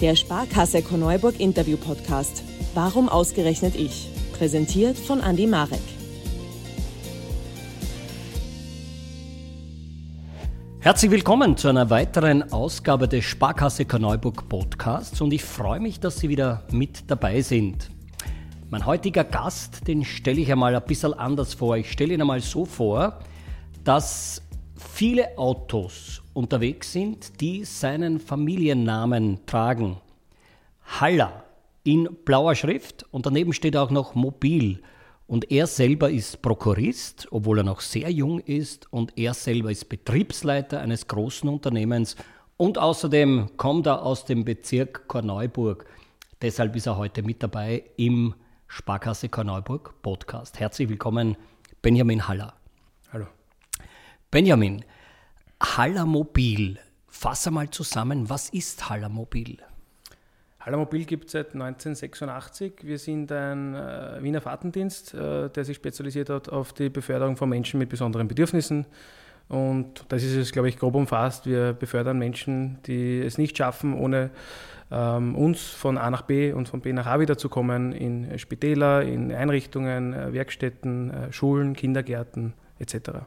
Der Sparkasse Korneuburg Interview Podcast. Warum ausgerechnet ich? Präsentiert von Andy Marek. Herzlich willkommen zu einer weiteren Ausgabe des Sparkasse Korneuburg Podcasts und ich freue mich, dass Sie wieder mit dabei sind. Mein heutiger Gast, den stelle ich einmal ein bisschen anders vor. Ich stelle ihn einmal so vor, dass viele Autos unterwegs sind, die seinen Familiennamen tragen. Haller in blauer Schrift und daneben steht auch noch Mobil. Und er selber ist Prokurist, obwohl er noch sehr jung ist, und er selber ist Betriebsleiter eines großen Unternehmens und außerdem kommt er aus dem Bezirk Korneuburg. Deshalb ist er heute mit dabei im Sparkasse Korneuburg Podcast. Herzlich willkommen, Benjamin Haller. Hallo. Benjamin, Haller Mobil. Fass einmal zusammen, was ist Haller Mobil? Haller Mobil gibt es seit 1986. Wir sind ein äh, Wiener Fahrtendienst, äh, der sich spezialisiert hat auf die Beförderung von Menschen mit besonderen Bedürfnissen. Und das ist es, glaube ich, grob umfasst. Wir befördern Menschen, die es nicht schaffen, ohne ähm, uns von A nach B und von B nach A wieder zu kommen, in Spitäler, in Einrichtungen, äh, Werkstätten, äh, Schulen, Kindergärten etc.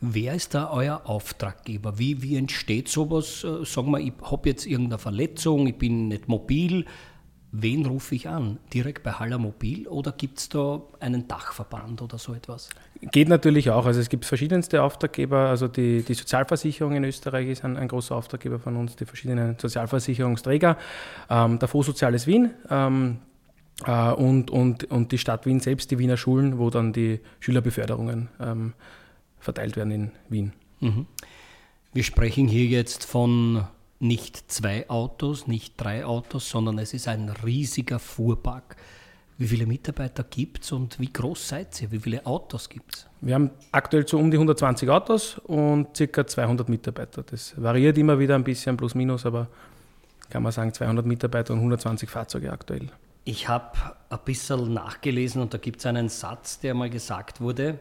Wer ist da euer Auftraggeber? Wie, wie entsteht sowas? Äh, sagen wir, ich habe jetzt irgendeine Verletzung, ich bin nicht mobil. Wen rufe ich an? Direkt bei Haller Mobil oder gibt es da einen Dachverband oder so etwas? Geht natürlich auch. Also es gibt verschiedenste Auftraggeber. Also die, die Sozialversicherung in Österreich ist ein, ein, großer Auftraggeber von uns, die verschiedenen Sozialversicherungsträger. Ähm, der Fonds Soziales Wien. Ähm, äh, und, und, und die Stadt Wien selbst, die Wiener Schulen, wo dann die Schülerbeförderungen ähm, verteilt werden in Wien. Mhm. Wir sprechen hier jetzt von nicht zwei Autos, nicht drei Autos, sondern es ist ein riesiger Fuhrpark. Wie viele Mitarbeiter gibt es und wie groß seid ihr? Wie viele Autos gibt es? Wir haben aktuell so um die 120 Autos und ca. 200 Mitarbeiter. Das variiert immer wieder ein bisschen, plus minus, aber kann man sagen 200 Mitarbeiter und 120 Fahrzeuge aktuell. Ich habe ein bisschen nachgelesen und da gibt es einen Satz, der mal gesagt wurde,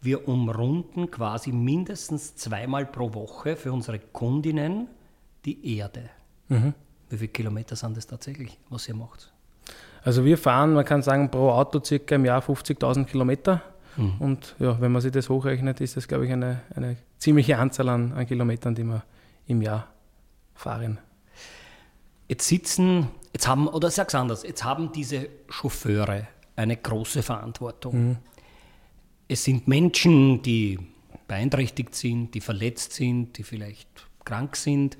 wir umrunden quasi mindestens zweimal pro Woche für unsere Kundinnen die Erde. Mhm. Wie viele Kilometer sind das tatsächlich, was ihr macht? Also wir fahren, man kann sagen, pro Auto circa im Jahr 50.000 Kilometer. Mhm. Und ja, wenn man sich das hochrechnet, ist das, glaube ich, eine, eine ziemliche Anzahl an, an Kilometern, die wir im Jahr fahren. Jetzt sitzen, jetzt haben, oder sag's anders, jetzt haben diese Chauffeure eine große Verantwortung. Mhm. Es sind Menschen, die beeinträchtigt sind, die verletzt sind, die vielleicht krank sind.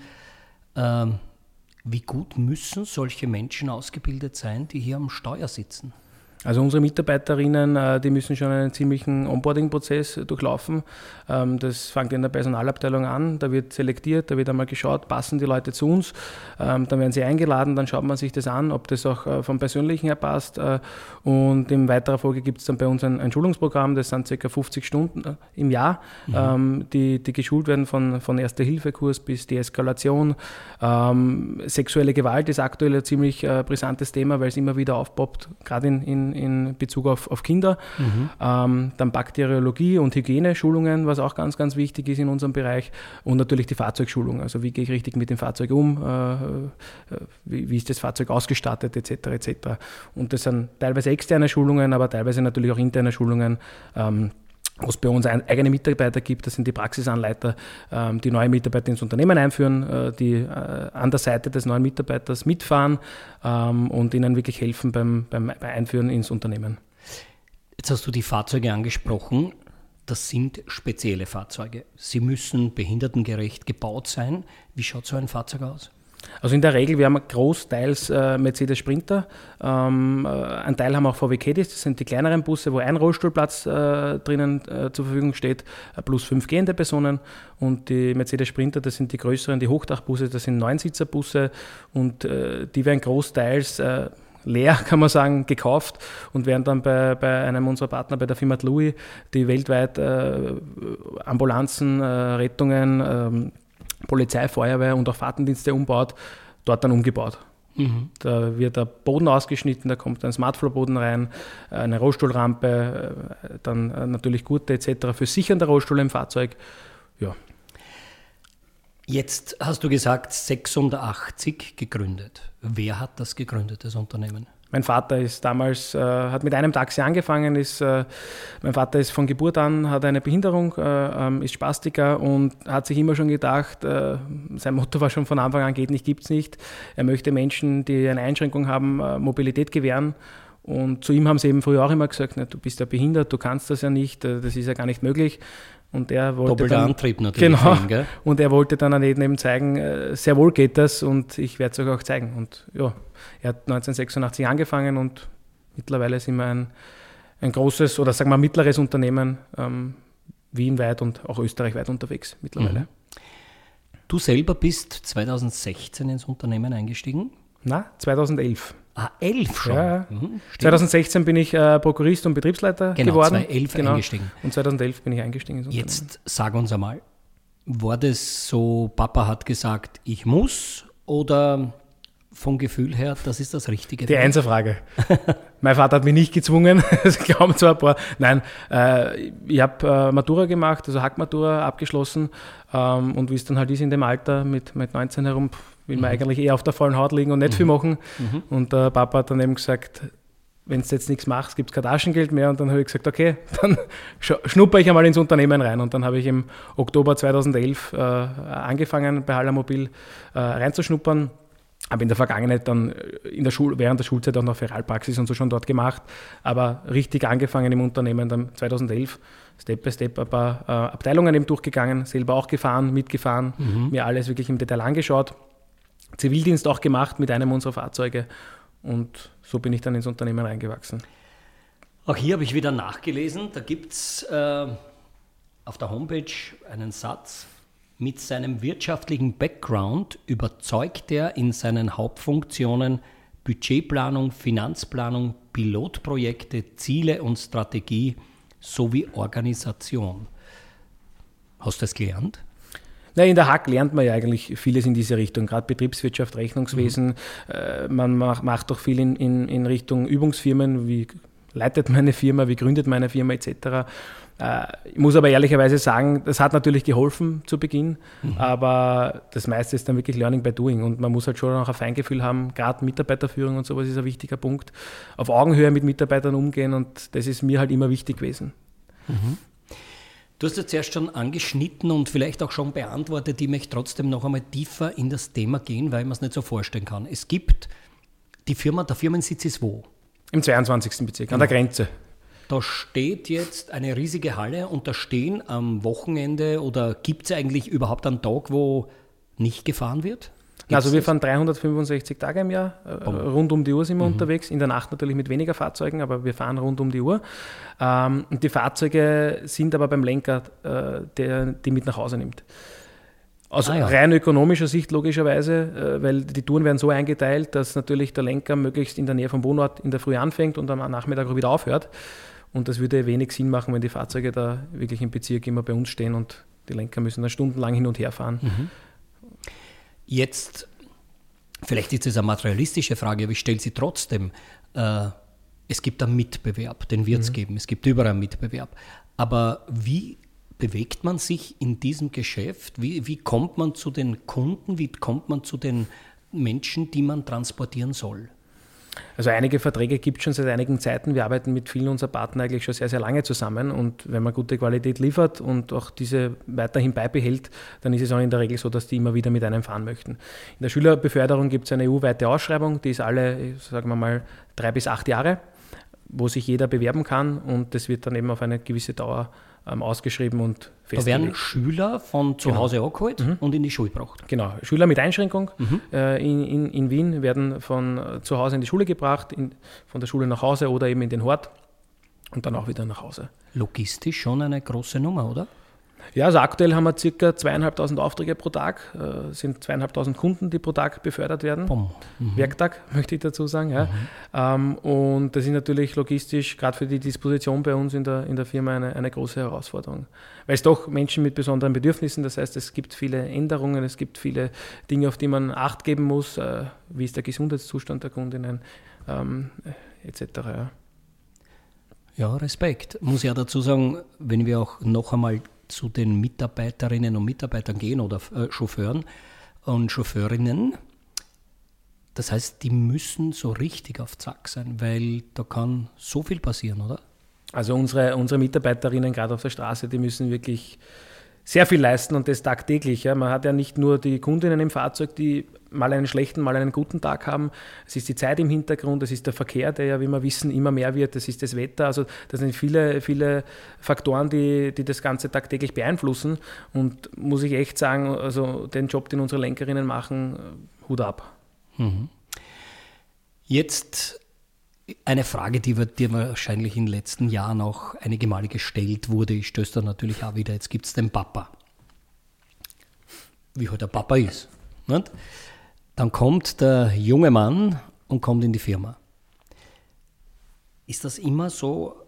Ähm, wie gut müssen solche Menschen ausgebildet sein, die hier am Steuer sitzen? Also unsere Mitarbeiterinnen, äh, die müssen schon einen ziemlichen Onboarding-Prozess durchlaufen. Ähm, das fängt in der Personalabteilung an, da wird selektiert, da wird einmal geschaut, passen die Leute zu uns, ähm, dann werden sie eingeladen, dann schaut man sich das an, ob das auch äh, vom Persönlichen her passt. Äh, und in weiterer Folge gibt es dann bei uns ein, ein, Schulungsprogramm, das sind ca. 50 Stunden im Jahr, mhm. Ähm, die, die geschult werden von, von Erste-Hilfe-Kurs bis Deeskalation. sexuelle Gewalt ist aktuell ein ziemlich brisantes Thema, weil es immer wieder aufpoppt, gerade in, in in Bezug auf, auf Kinder. Mhm. Ähm, dann Bakteriologie und Hygieneschulungen, was auch ganz, ganz wichtig ist in unserem Bereich. Und natürlich die Fahrzeugschulung. Also wie gehe ich richtig mit dem Fahrzeug um? Äh, äh wie, wie, ist das Fahrzeug ausgestattet, etc. etc. Und das sind teilweise externe Schulungen, aber teilweise natürlich auch interne Schulungen. Ähm, wo es bei uns eigene Mitarbeiter gibt, das sind die Praxisanleiter, ähm, die neue Mitarbeiter ins Unternehmen einführen, äh, die äh, an der Seite des neuen Mitarbeiters mitfahren ähm, und ihnen wirklich helfen beim, beim Einführen ins Unternehmen. Jetzt hast du die Fahrzeuge angesprochen. Das sind spezielle Fahrzeuge. Sie müssen behindertengerecht gebaut sein. Wie schaut so ein Fahrzeug aus? Also in der Regel, wir haben großteils äh, Mercedes Sprinter. Ähm, äh, ein Teil haben auch VW Caddies, das sind die kleineren Busse, wo ein Rollstuhlplatz äh, drinnen äh, zur Verfügung steht, äh, plus fünf gehende Personen. Und die Mercedes Sprinter, das sind die größeren, die Hochdachbusse, das sind Neunsitzer-Busse und äh, die werden großteils leer, kann man sagen, gekauft und werden dann bei, bei einem unserer Partner, bei der Firma Louis, die weltweit Ambulanzen, Rettungen, ähm, Polizei, Feuerwehr und auch Fahrtendienste umbaut, dort dann umgebaut. Mhm. Da wird der Boden ausgeschnitten, da kommt ein Smartfloor-Boden rein, eine Rollstuhlrampe, äh, dann äh, natürlich Gurte etc. für Sichern der Rollstuhl im Fahrzeug. Ja. Jetzt hast du gesagt, 86 gegründet. Wer hat das gegründet, das Unternehmen? Mein Vater ist damals, äh, hat mit einem Taxi angefangen, ist, äh, mein Vater ist von Geburt an, hat eine Behinderung, äh, ähm, ist Spastiker und hat sich immer schon gedacht, äh, sein Motto war schon von Anfang an, geht nicht, gibt es nicht. Er möchte Menschen, die eine Einschränkung haben, äh, Mobilität gewähren. Und zu ihm haben sie eben früher auch immer gesagt, du bist ja behindert, du kannst das ja nicht, äh, das ist ja gar nicht möglich. Und er wollte Doppelter dann, Antrieb natürlich. Genau. Gell? Und er wollte dann eben zeigen, äh, sehr wohl geht das und ich werde es euch auch zeigen. Und ja, er hat 1986 angefangen und mittlerweile sind wir ein, ein großes oder sagen wir mittleres Unternehmen, ähm, wienweit und auch österreichweit unterwegs mittlerweile. Mhm. Du selber bist 2016 ins Unternehmen eingestiegen? Na, 2011. Ah, 11 schon. Ja, Mhm, stimmt. 2016 bin ich äh, Prokurist und Betriebsleiter Genau, geworden. 2011 eingestiegen. Und 2011 bin ich eingestiegen. Jetzt sag uns einmal, war das so, Papa hat gesagt, ich muss oder vom Gefühl her, das ist das Richtige? Die Einserfrage. mein Vater hat mich nicht gezwungen, es glauben zwar ein paar. Nein, äh, ich habe äh, Matura gemacht, also Hackmatura abgeschlossen ähm, und wie es dann halt ist in dem Alter mit, mit 19 herum, will man eigentlich eher auf der vollen Haut liegen und nicht viel machen. Und der Papa hat dann eben gesagt, wenn du jetzt nichts machst, gibt es kein Taschengeld mehr. Und dann habe ich gesagt, okay, dann sch- schnupper ich einmal ins Unternehmen rein. Und dann habe ich im Oktober 2011 äh, angefangen, bei Hallermobil äh, reinzuschnuppern. Habe in der Vergangenheit dann in der Schul während der Schulzeit auch noch Feralpraxis und so schon dort gemacht. Aber richtig angefangen im Unternehmen dann 2011, Step by Step ein paar äh, Abteilungen eben durchgegangen, selber auch gefahren, mitgefahren, mir alles wirklich im Detail angeschaut. Zivildienst auch gemacht mit einem unserer Fahrzeuge. Und so bin ich dann ins Unternehmen reingewachsen. Auch hier habe ich wieder nachgelesen, da gibt es äh, auf der Homepage einen Satz, mit seinem wirtschaftlichen Background überzeugt er in seinen Hauptfunktionen Budgetplanung, Finanzplanung, Pilotprojekte, Ziele und Strategie sowie Organisation. Hast du das gelernt? Na, in der Hack lernt man ja eigentlich vieles in diese Richtung, gerade Betriebswirtschaft, Rechnungswesen. Äh, man mach, macht auch viel in, in, in Richtung Übungsfirmen, wie leitet meine Firma, wie gründet meine Firma etc. Äh, ich muss aber ehrlicherweise sagen, das hat natürlich geholfen zu Beginn, aber das meiste ist dann wirklich Learning by Doing und man muss halt schon auch ein Feingefühl haben, gerade Mitarbeiterführung und sowas ist ein wichtiger Punkt. Auf Augenhöhe mit Mitarbeitern umgehen und das ist mir halt immer wichtig gewesen. Du hast jetzt zuerst schon angeschnitten und vielleicht auch schon beantwortet. Ich möchte trotzdem noch einmal tiefer in das Thema gehen, weil man es nicht so vorstellen kann. Es gibt die Firma, der Firmensitz ist wo? Im 22. Bezirk, an der Grenze. Da steht jetzt eine riesige Halle und da stehen am Wochenende oder gibt es eigentlich überhaupt einen Tag, wo nicht gefahren wird? Also wir fahren 365 Tage im Jahr, äh, rund um die Uhr sind wir unterwegs, in der Nacht natürlich mit weniger Fahrzeugen, aber wir fahren rund um die Uhr. Ähm, und die Fahrzeuge sind aber beim Lenker, äh, der die mit nach Hause nimmt. Aus Ah ja. rein ökonomischer Sicht logischerweise, äh, weil die Touren werden so eingeteilt, dass natürlich der Lenker möglichst in der Nähe vom Wohnort in der Früh anfängt und am Nachmittag auch wieder aufhört. Und das würde wenig Sinn machen, wenn die Fahrzeuge da wirklich im Bezirk immer bei uns stehen und die Lenker müssen dann stundenlang hin und her fahren. Jetzt, vielleicht ist es eine materialistische Frage, aber ich stelle sie trotzdem. Äh, es gibt einen Mitbewerb, den wird es geben. Es gibt überall einen Mitbewerb. Aber wie bewegt man sich in diesem Geschäft? Wie, wie kommt man zu den Kunden? Wie kommt man zu den Menschen, die man transportieren soll? Also einige Verträge gibt es schon seit einigen Zeiten. Wir arbeiten mit vielen unserer Partner eigentlich schon sehr, sehr lange zusammen. Und wenn man gute Qualität liefert und auch diese weiterhin beibehält, dann ist es auch in der Regel so, dass die immer wieder mit einem fahren möchten. In der Schülerbeförderung gibt es eine EU-weite Ausschreibung, die ist alle, sagen wir mal, drei bis acht Jahre, wo sich jeder bewerben kann. Und das wird dann eben auf eine gewisse Dauer ähm, ausgeschrieben und Da werden festgelegt. Schüler von zu Hause abgeholt und in die Schule gebracht. Genau, Schüler mit Einschränkung äh, in, in, in Wien werden von äh, zu Hause in die Schule gebracht, in, von der Schule nach Hause oder eben in den Hort und dann auch wieder nach Hause. Logistisch schon eine große Nummer, oder? Ja, also aktuell haben wir circa zweieinhalbtausend Aufträge pro Tag, äh, sind zweieinhalbtausend Kunden, die pro Tag befördert werden. Bumm. Werktag, möchte ich dazu sagen. Ja. Ähm, und das ist natürlich logistisch, gerade für die Disposition bei uns in der, in der Firma, eine, eine große Herausforderung. Weil es doch Menschen mit besonderen Bedürfnissen, das heißt, es gibt viele Änderungen, es gibt viele Dinge, auf die man Acht geben muss, äh, wie ist der Gesundheitszustand der Kundinnen, ähm, etc. Ja. Ja, Respekt. Muss ja dazu sagen, wenn wir auch noch einmal zu den Mitarbeiterinnen und Mitarbeitern gehen oder äh, Chauffeuren und Chauffeurinnen. Das heißt, die müssen so richtig auf Zack sein, weil da kann so viel passieren, oder? Also unsere, unsere Mitarbeiterinnen gerade auf der Straße, die müssen wirklich sehr viel leisten und das tagtäglich. Ja. Man hat ja nicht nur die Kundinnen im Fahrzeug, die mal einen schlechten, mal einen guten Tag haben. Es ist die Zeit im Hintergrund, es ist der Verkehr, der ja, wie wir wissen, immer mehr wird, es ist das Wetter. Also das sind viele, viele Faktoren, die, die das Ganze tagtäglich beeinflussen. Und muss ich echt sagen, also den Job, den unsere Lenkerinnen machen, Hut ab. Mhm. Jetzt eine Frage, die dir wahrscheinlich in den letzten Jahren auch einige Male gestellt wurde. Ich stöße da natürlich auch wieder, jetzt gibt es den Papa. Wie halt der Papa ist. Nicht? Dann kommt der junge Mann und kommt in die Firma. Ist das immer so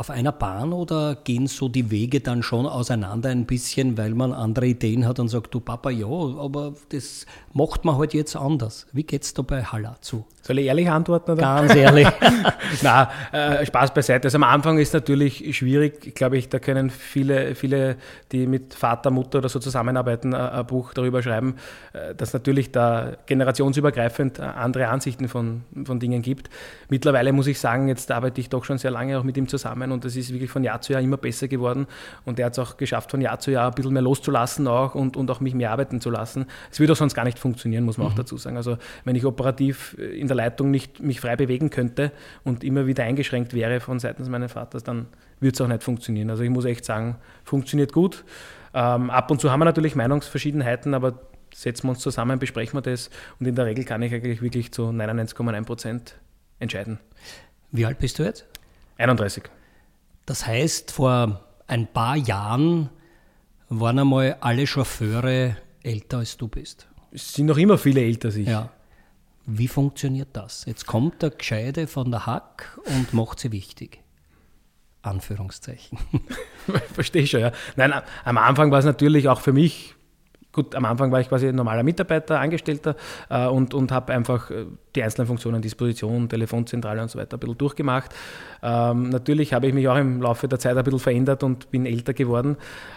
auf einer Bahn oder gehen so die Wege dann schon auseinander ein bisschen, weil man andere Ideen hat und sagt, du Papa, ja, aber das macht man halt jetzt anders. Wie geht es da bei Halla zu? Soll ich ehrlich antworten? Oder? Ganz ehrlich. Na, äh, Spaß beiseite. Also am Anfang ist natürlich schwierig, glaube ich, da können viele, viele, die mit Vater, Mutter oder so zusammenarbeiten, äh, ein Buch darüber schreiben, äh, dass natürlich da generationsübergreifend äh, andere Ansichten von, von Dingen gibt. Mittlerweile muss ich sagen, jetzt arbeite ich doch schon sehr lange auch mit ihm zusammen und das ist wirklich von Jahr zu Jahr immer besser geworden und er hat es auch geschafft, von Jahr zu Jahr ein bisschen mehr loszulassen auch und, und auch mich mehr arbeiten zu lassen. Es würde auch sonst gar nicht funktionieren, muss man mhm. auch dazu sagen. Also wenn ich operativ in der Leitung nicht mich frei bewegen könnte und immer wieder eingeschränkt wäre von seitens meines Vaters, dann würde es auch nicht funktionieren. Also ich muss echt sagen, funktioniert gut. Ähm, ab und zu haben wir natürlich Meinungsverschiedenheiten, aber setzen wir uns zusammen, besprechen wir das und in der Regel kann ich eigentlich wirklich zu 99,9 Prozent entscheiden. Wie alt bist du jetzt? 31. Das heißt, vor ein paar Jahren waren einmal alle Chauffeure älter als du bist. Es sind noch immer viele älter als ich. Ja. Wie funktioniert das? Jetzt kommt der Gescheide von der Hack und macht sie wichtig. Anführungszeichen. Verstehe schon, ja. Nein, am Anfang war es natürlich auch für mich gut, am Anfang war ich quasi normaler Mitarbeiter, Angestellter äh, und, und habe einfach äh, die einzelnen Funktionen, Disposition, Telefonzentrale und so weiter ein bisschen durchgemacht. Ähm, natürlich habe ich mich auch im Laufe der Zeit ein bisschen verändert und bin älter geworden.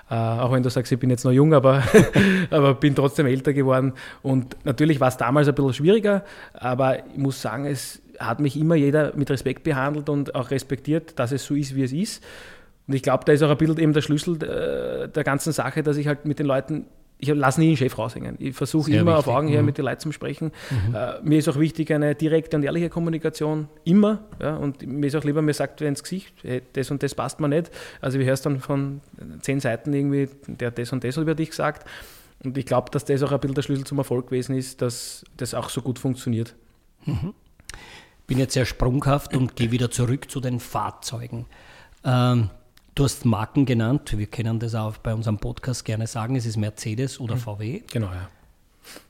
Äh, auch wenn du sagst, ich bin jetzt noch jung, aber, aber bin trotzdem älter geworden. Und natürlich war es damals ein bisschen schwieriger, aber ich muss sagen, es hat mich immer jeder mit Respekt behandelt und auch respektiert, dass es so ist, wie es ist. Und ich glaube, da ist auch ein bisschen eben der Schlüssel äh, der ganzen Sache, dass ich halt mit den Leuten ich lasse nie den Chef raushängen. Ich versuche immer wichtig. auf Augenhöhe mhm. mit den Leuten zu sprechen. Mhm. Äh, mir ist auch wichtig eine direkte und ehrliche Kommunikation, immer. Ja, und mir ist auch lieber, mir sagt wer ins Gesicht, hey, das und das passt mir nicht. Also wir hörst dann von zehn Seiten irgendwie, der das und das über dich gesagt. Und ich glaube, dass das auch ein bisschen der Schlüssel zum Erfolg gewesen ist, dass das auch so gut funktioniert. Mhm. Bin jetzt sehr sprunghaft und gehe wieder zurück zu den Fahrzeugen. Ähm, Du hast Marken genannt, wir können das auch bei unserem Podcast gerne sagen, es ist Mercedes oder hm. VW. Genau, ja.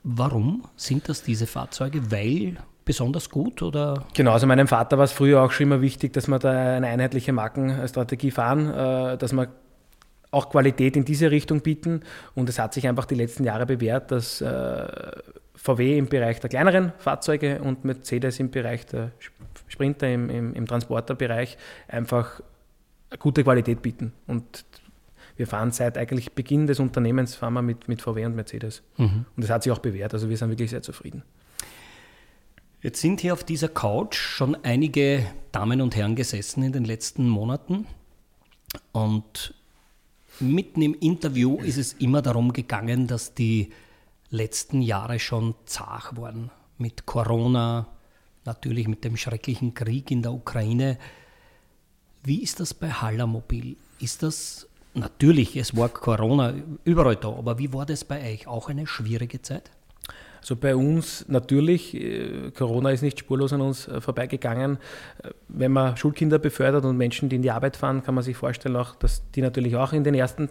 Warum sind das diese Fahrzeuge? Weil besonders gut oder? Genau, also meinem Vater war es früher auch schon immer wichtig, dass wir da eine einheitliche Markenstrategie fahren, äh, dass wir auch Qualität in diese Richtung bieten. Und es hat sich einfach die letzten Jahre bewährt, dass äh, VW im Bereich der kleineren Fahrzeuge und Mercedes im Bereich der Sprinter, im, im, im Transporterbereich einfach gute Qualität bieten. Und wir fahren seit eigentlich Beginn des Unternehmens fahren wir mit, mit VW und Mercedes. Mhm. Und das hat sich auch bewährt. Also wir sind wirklich sehr zufrieden. Jetzt sind hier auf dieser Couch schon einige Damen und Herren gesessen in den letzten Monaten. Und mitten im Interview ist es immer darum gegangen, dass die letzten Jahre schon zart waren. Mit Corona, natürlich mit dem schrecklichen Krieg in der Ukraine. Wie ist das bei Hallamobil? Ist das natürlich, es war Corona überall da, aber wie war das bei euch? Auch eine schwierige Zeit? Also bei uns natürlich, äh, Corona ist nicht spurlos an uns äh, vorbeigegangen. Äh, wenn man Schulkinder befördert und Menschen, die in die Arbeit fahren, kann man sich vorstellen, auch, dass die natürlich auch in den ersten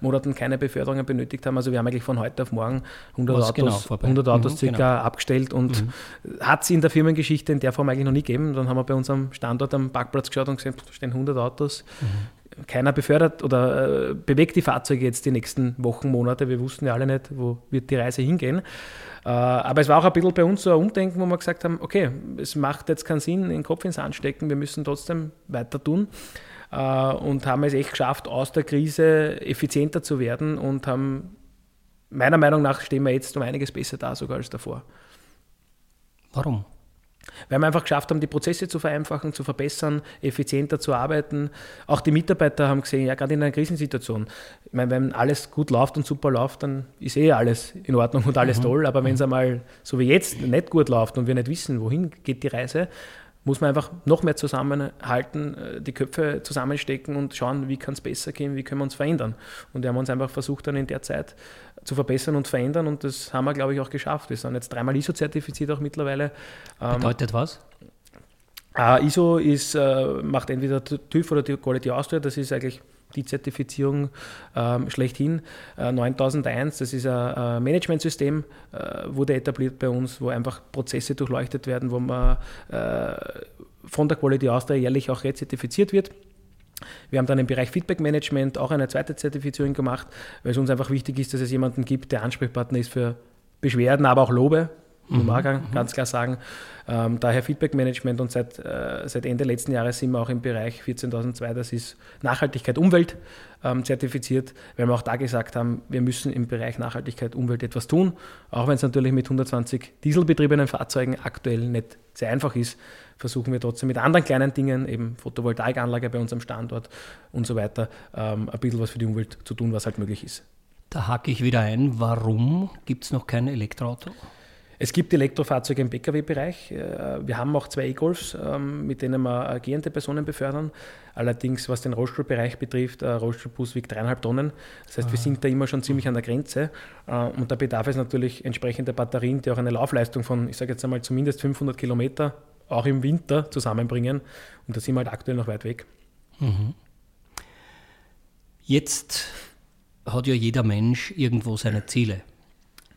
Monaten keine Beförderungen benötigt haben. Also wir haben eigentlich von heute auf morgen 100 Was Autos, genau 100 Autos mhm, circa genau. abgestellt und mhm. hat es in der Firmengeschichte in der Form eigentlich noch nie gegeben. Dann haben wir bei unserem Standort am Parkplatz geschaut und gesehen, da stehen 100 Autos. Mhm. Keiner befördert oder äh, bewegt die Fahrzeuge jetzt die nächsten Wochen, Monate. Wir wussten ja alle nicht, wo wird die Reise hingehen. Äh, aber es war auch ein bisschen bei uns so ein Umdenken, wo wir gesagt haben, okay, es macht jetzt keinen Sinn, den Kopf ins Sand stecken, wir müssen trotzdem weiter tun. äh, und haben es echt geschafft, aus der Krise effizienter zu werden und haben, meiner Meinung nach, stehen wir jetzt um einiges besser da sogar als davor. Warum? Weil wir einfach geschafft haben, die Prozesse zu vereinfachen, zu verbessern, effizienter zu arbeiten. Auch die Mitarbeiter haben gesehen, ja, gerade in einer Krisensituation, ich meine, wenn alles gut läuft und super läuft, dann ist eh alles in Ordnung und alles mhm. toll. Aber wenn es einmal so wie jetzt nicht gut läuft und wir nicht wissen, wohin geht die Reise, muss man einfach noch mehr zusammenhalten, äh, die Köpfe zusammenstecken und schauen, wie kann es besser gehen, wie können wir uns verändern. Und wir haben uns einfach versucht, dann in der Zeit zu verbessern und verändern und das haben wir, glaube ich, auch geschafft. Wir sind jetzt dreimal ISO-zertifiziert auch mittlerweile. Ähm, Bedeutet was? Uh, ISO ist, uh, macht entweder TÜV oder die Quality Austria, das ist eigentlich die Zertifizierung ähm, schlechthin. Äh, 9001, das ist ein, ein Managementsystem, äh, wurde etabliert bei uns, wo einfach Prozesse durchleuchtet werden, wo man äh, von der Quality Austria jährlich auch rezertifiziert wird. Wir haben dann im Bereich Feedback Management auch eine zweite Zertifizierung gemacht, weil es uns einfach wichtig ist, dass es jemanden gibt, der Ansprechpartner ist für Beschwerden, aber auch Lobe. Mhm. Mag mhm. ganz klar sagen. Ähm, daher Feedback Management und seit, äh, seit Ende letzten Jahres sind wir auch im Bereich 14.002, das ist Nachhaltigkeit Umwelt ähm, zertifiziert, weil wir auch da gesagt haben, wir müssen im Bereich Nachhaltigkeit Umwelt etwas tun, auch wenn es natürlich mit 120 dieselbetriebenen Fahrzeugen aktuell nicht sehr einfach ist, versuchen wir trotzdem mit anderen kleinen Dingen, eben Photovoltaikanlage bei unserem Standort und so weiter, ähm, ein bisschen was für die Umwelt zu tun, was halt möglich ist. Da hake ich wieder ein. Warum gibt es noch kein Elektroauto? Es gibt Elektrofahrzeuge im Pkw-Bereich. Äh, wir haben auch zwei E-Golfs, ähm, mit denen wir gehende Personen befördern. Allerdings, was den Rollstuhlbereich betrifft, ein Rollstuhlbus wiegt dreieinhalb Tonnen. Das heißt, wir ah. sind da immer schon ziemlich an der Grenze. Äh, und da bedarf es natürlich entsprechender Batterien, die auch eine Laufleistung von, ich sage jetzt einmal, zumindest 500 Kilometer auch im Winter zusammenbringen. Und da sind wir halt aktuell noch weit weg. Mhm. Jetzt hat ja jeder Mensch irgendwo seine Ziele.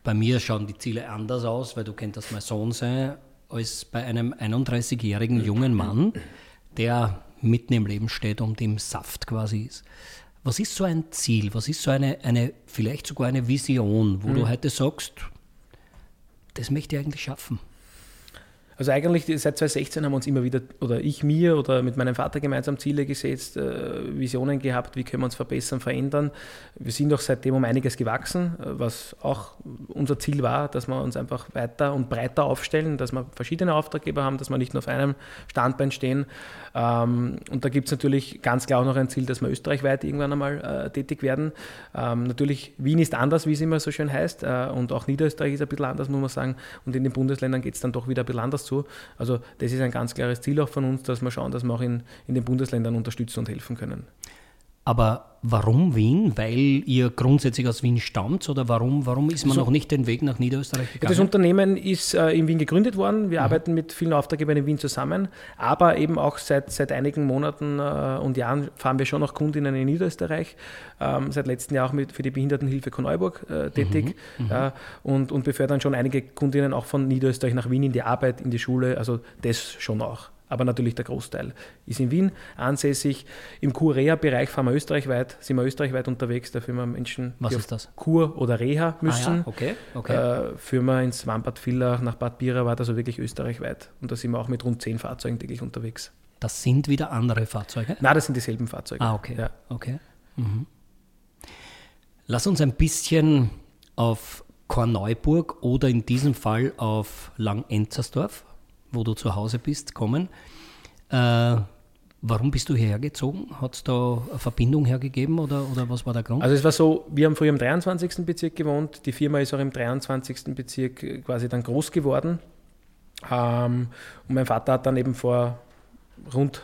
Bei mir schauen die Ziele anders aus, weil du könntest mein Sohn sein, als bei einem 31-jährigen jungen Mann, der mitten im Leben steht und im Saft quasi ist. Was ist so ein Ziel? Was ist so eine, eine vielleicht sogar eine Vision, wo mhm. du heute sagst, das möchte ich eigentlich schaffen? Also eigentlich seit 2016 haben wir uns immer wieder, oder ich mir oder mit meinem Vater gemeinsam Ziele gesetzt, äh, Visionen gehabt, wie können wir uns verbessern, verändern. Wir sind auch seitdem um einiges gewachsen, äh, was auch unser Ziel war, dass wir uns einfach weiter und breiter aufstellen, dass wir verschiedene Auftraggeber haben, dass wir nicht nur auf einem Standbein stehen. Ähm, und da gibt es natürlich ganz klar auch noch ein Ziel, dass wir österreichweit irgendwann einmal äh, tätig werden. Ähm, natürlich, Wien ist anders, wie es immer so schön heißt, und auch Niederösterreich ist ein bisschen anders, muss man sagen. Und in den Bundesländern geht es dann doch wieder ein bisschen anders zu. Also das ist ein ganz klares Ziel auch von uns, dass wir schauen, dass wir auch in, in den Bundesländern unterstützen und helfen können. Aber warum Wien? Weil ihr grundsätzlich aus Wien stammt oder warum, warum ist man also, noch nicht den Weg nach Niederösterreich gegangen? Das Unternehmen ist äh, in Wien gegründet worden. Wir mhm. arbeiten mit vielen Auftraggebern in Wien zusammen, aber eben auch seit, seit einigen Monaten äh, und Jahren fahren wir schon noch Kundinnen in Niederösterreich. Ähm, seit letztem Jahr auch mit, für die Behindertenhilfe Korneuburg äh, tätig mhm. Mhm. Äh, und, und befördern schon einige Kundinnen auch von Niederösterreich nach Wien in die Arbeit, in die Schule. Also das schon auch aber natürlich der Großteil ist in Wien ansässig. Im Kur-Reha-Bereich fahren wir österreichweit, sind wir österreichweit unterwegs, da führen wir Menschen, Was ist das? Kur oder Reha müssen. Ah, ja. okay, okay. Äh, führen wir ins Wambad Villach, nach Bad Birawat, also wirklich österreichweit. Und da sind wir auch mit rund zehn Fahrzeugen täglich unterwegs. Das sind wieder andere Fahrzeuge? Nein, das sind dieselben Fahrzeuge. Ah, okay. Ja. okay. Mhm. Lass uns ein bisschen auf Korneuburg oder in diesem Fall auf Langenzersdorf wo du zu Hause bist, kommen. Äh, warum bist du hierher gezogen? Hat es da eine Verbindung hergegeben oder, oder was war der Grund? Also es war so, wir haben früher im 23. Bezirk gewohnt, die Firma ist auch im 23. Bezirk quasi dann groß geworden. Ähm, und mein Vater hat dann eben vor rund